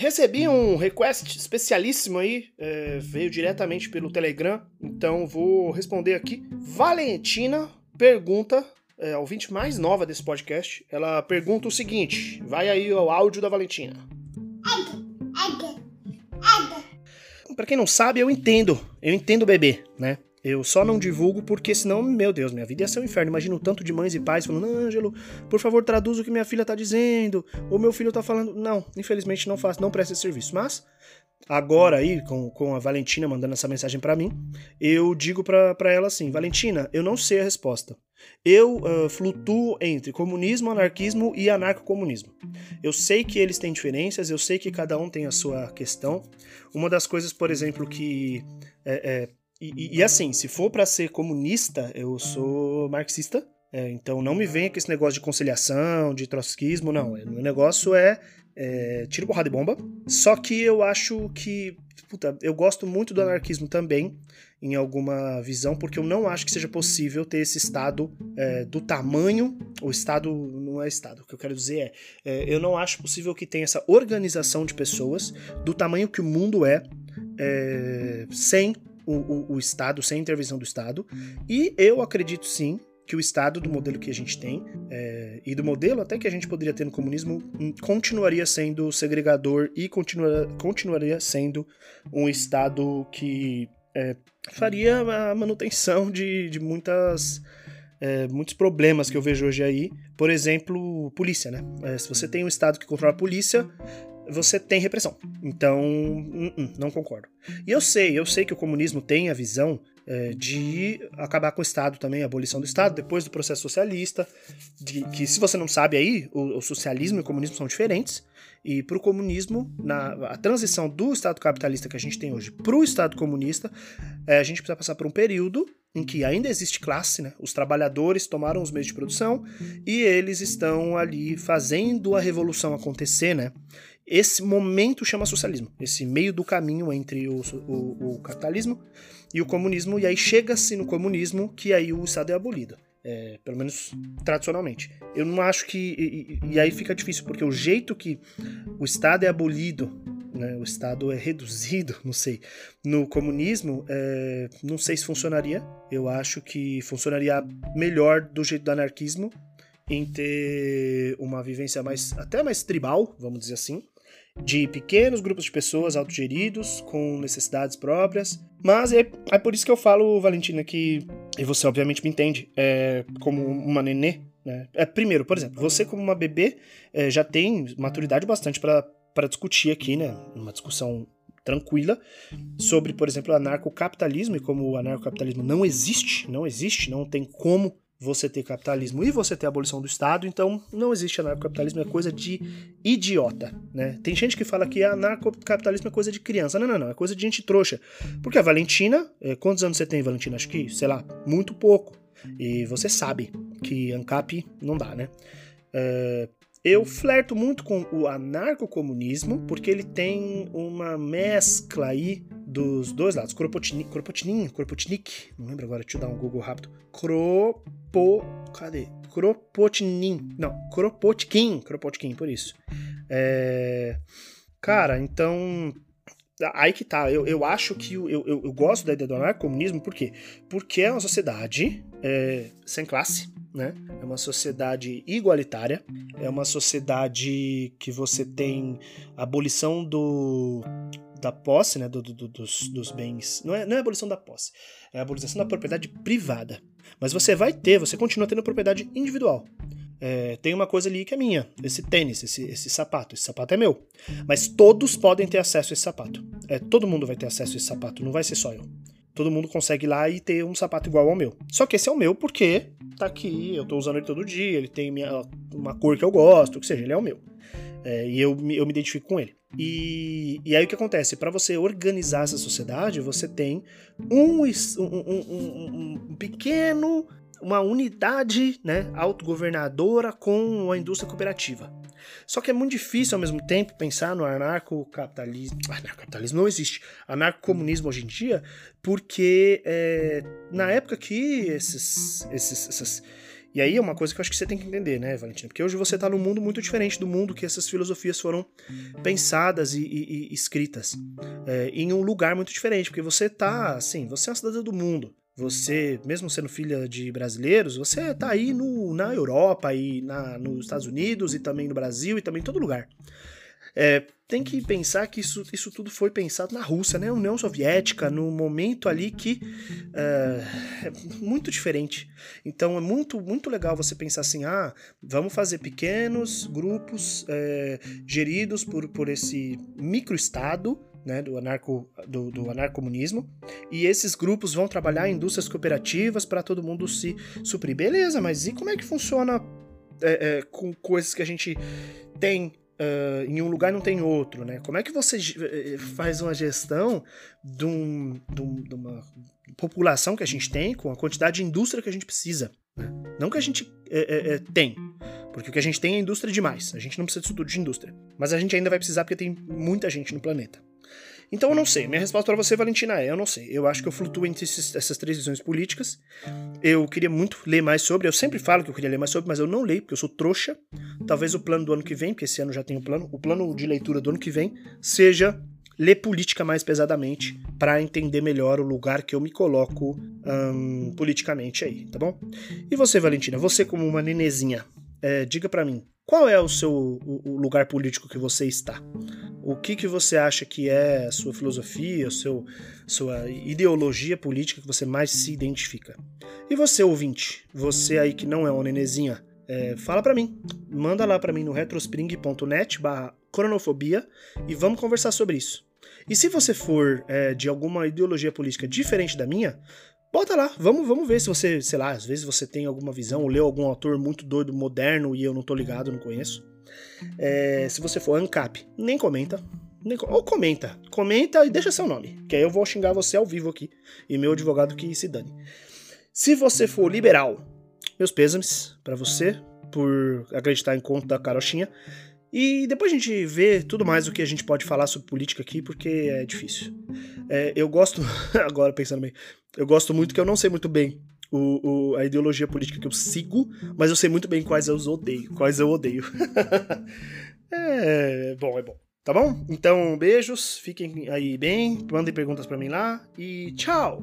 recebi um request especialíssimo aí, é, veio diretamente pelo Telegram, então vou responder aqui. Valentina pergunta, é, a ouvinte mais nova desse podcast, ela pergunta o seguinte: vai aí o áudio da Valentina. Pra quem não sabe, eu entendo, eu entendo o bebê, né? Eu só não divulgo porque senão, meu Deus, minha vida ia ser um inferno. Imagino o tanto de mães e pais falando, Ângelo, por favor, traduz o que minha filha tá dizendo, ou meu filho tá falando. Não, infelizmente não faço, não presto esse serviço. Mas, agora aí, com, com a Valentina mandando essa mensagem para mim, eu digo para ela assim, Valentina, eu não sei a resposta. Eu uh, flutuo entre comunismo, anarquismo e anarcocomunismo. Eu sei que eles têm diferenças, eu sei que cada um tem a sua questão. Uma das coisas, por exemplo, que é, é e, e, assim, se for para ser comunista, eu sou marxista. É, então não me venha com esse negócio de conciliação, de trotskismo, não. O meu negócio é, é tiro, porrada e bomba. Só que eu acho que. Puta, eu gosto muito do anarquismo também, em alguma visão, porque eu não acho que seja possível ter esse Estado é, do tamanho. O Estado não é Estado, o que eu quero dizer é, é. Eu não acho possível que tenha essa organização de pessoas do tamanho que o mundo é, é sem o, o, o Estado, sem intervenção do Estado. E eu acredito sim que o Estado, do modelo que a gente tem, é, e do modelo até que a gente poderia ter no comunismo, hum, continuaria sendo segregador e continua, continuaria sendo um Estado que é, faria a manutenção de, de muitas. É, muitos problemas que eu vejo hoje aí. Por exemplo, polícia, né? É, se você tem um Estado que controla a polícia, você tem repressão. Então, hum, hum, não concordo. E eu sei, eu sei que o comunismo tem a visão é, de acabar com o Estado também, a abolição do Estado, depois do processo socialista, de, que se você não sabe aí, o, o socialismo e o comunismo são diferentes, e para o comunismo, na a transição do Estado capitalista que a gente tem hoje para o Estado comunista, é, a gente precisa passar por um período em que ainda existe classe, né? Os trabalhadores tomaram os meios de produção e eles estão ali fazendo a revolução acontecer, né? Esse momento chama socialismo, esse meio do caminho entre o, o, o capitalismo e o comunismo, e aí chega-se no comunismo que aí o Estado é abolido. É, pelo menos tradicionalmente. Eu não acho que. E, e, aí fica difícil, porque o jeito que o Estado é abolido, né, o Estado é reduzido, não sei, no comunismo, é, não sei se funcionaria. Eu acho que funcionaria melhor do jeito do anarquismo, em ter uma vivência mais até mais tribal, vamos dizer assim, de pequenos grupos de pessoas autogeridos, com necessidades próprias. Mas é, é por isso que eu falo, Valentina, que, e você obviamente me entende, é, como uma nenê, né? É, primeiro, por exemplo, você como uma bebê é, já tem maturidade bastante para discutir aqui, né? Uma discussão tranquila sobre, por exemplo, anarcocapitalismo e como o anarcocapitalismo não existe, não existe, não tem como você ter capitalismo e você ter abolição do Estado, então não existe anarcocapitalismo, é coisa de idiota, né? Tem gente que fala que anarcocapitalismo é coisa de criança. Não, não, não, é coisa de gente trouxa. Porque a Valentina, é, quantos anos você tem, Valentina? Acho que, sei lá, muito pouco. E você sabe que ANCAP não dá, né? É, eu flerto muito com o anarcocomunismo, porque ele tem uma mescla aí dos dois lados. Kropotnik, Kropotnik, Kropotnik, não lembro agora, deixa eu dar um Google rápido. Kropo... cadê? Kropotnin, não, Kropotkin, Kropotkin, por isso. É... Cara, então... Aí que tá, eu, eu acho que eu, eu, eu gosto da ideia do anarcomunismo, por quê? Porque é uma sociedade é, sem classe, né? É uma sociedade igualitária, é uma sociedade que você tem abolição do da posse, né, do, do, dos, dos bens. Não é, não é a abolição da posse, é a abolição da propriedade privada. Mas você vai ter, você continua tendo propriedade individual. É, tem uma coisa ali que é minha, esse tênis, esse, esse sapato. Esse sapato é meu. Mas todos podem ter acesso a esse sapato. É, todo mundo vai ter acesso a esse sapato, não vai ser só eu. Todo mundo consegue ir lá e ter um sapato igual ao meu. Só que esse é o meu porque tá aqui, eu tô usando ele todo dia, ele tem minha, uma cor que eu gosto, o que seja, ele é o meu. É, e eu, eu me identifico com ele. E, e aí o que acontece? Para você organizar essa sociedade, você tem um, um, um, um pequeno uma unidade né, autogovernadora com a indústria cooperativa. Só que é muito difícil ao mesmo tempo pensar no anarcocapitalismo. Anarcocapitalismo não existe. Anarcocomunismo hoje em dia, porque é, na época que esses, esses, essas E aí é uma coisa que eu acho que você tem que entender, né, Valentina? Porque hoje você está num mundo muito diferente do mundo que essas filosofias foram pensadas e, e, e escritas. É, em um lugar muito diferente, porque você tá, assim, você é uma cidadã do mundo. Você, mesmo sendo filha de brasileiros, você tá aí no, na Europa e na, nos Estados Unidos e também no Brasil e também em todo lugar. É, tem que pensar que isso, isso tudo foi pensado na Rússia, né? União Soviética, no momento ali que é, é, muito diferente. Então é muito, muito legal você pensar assim: ah, vamos fazer pequenos grupos é, geridos por, por esse microestado. Né, do, anarco, do, do anarcomunismo, e esses grupos vão trabalhar em indústrias cooperativas para todo mundo se suprir. Beleza, mas e como é que funciona é, é, com coisas que a gente tem uh, em um lugar não tem outro, né? Como é que você eh, faz uma gestão de, um, de, um, de, uma população que a gente tem com a quantidade de indústria que a gente precisa? Né? Não que a gente é, é, tem, porque o que a gente tem é indústria demais. A gente não precisa disso tudo de indústria. Mas a gente ainda vai precisar porque tem muita gente no planeta. Então eu não sei. Minha resposta para você, Valentina, é: eu não sei. Eu acho que eu flutuo entre esses, essas três visões políticas. Eu queria muito ler mais sobre. Eu sempre falo que eu queria ler mais sobre, mas eu não leio, porque eu sou trouxa. Talvez o plano do ano que vem, porque esse ano já tem o plano, o plano de leitura do ano que vem seja ler política mais pesadamente para entender melhor o lugar que eu me coloco hum, politicamente aí, tá bom? E você, Valentina, você como uma nenezinha, é, diga para mim, qual é o seu o, o lugar político que você está? O que, que você acha que é a sua filosofia, a seu, sua ideologia política que você mais se identifica? E você, ouvinte, você aí que não é uma nenezinha, é, fala para mim. Manda lá para mim no retrospring.net barra cronofobia e vamos conversar sobre isso. E se você for é, de alguma ideologia política diferente da minha, bota lá, vamos, vamos ver se você, sei lá, às vezes você tem alguma visão ou leu algum autor muito doido, moderno e eu não tô ligado, não conheço. É, se você for ANCAP, nem comenta. Nem, ou comenta. Comenta e deixa seu nome. Que aí eu vou xingar você ao vivo aqui. E meu advogado que se dane. Se você for liberal, meus pêsames para você por acreditar em conto da carochinha. E depois a gente vê tudo mais o que a gente pode falar sobre política aqui, porque é difícil. É, eu gosto, agora pensando bem, eu gosto muito que eu não sei muito bem o, o, a ideologia política que eu sigo, mas eu sei muito bem quais eu odeio, quais eu odeio. é bom, é bom. Tá bom? Então, beijos, fiquem aí bem, mandem perguntas para mim lá e tchau!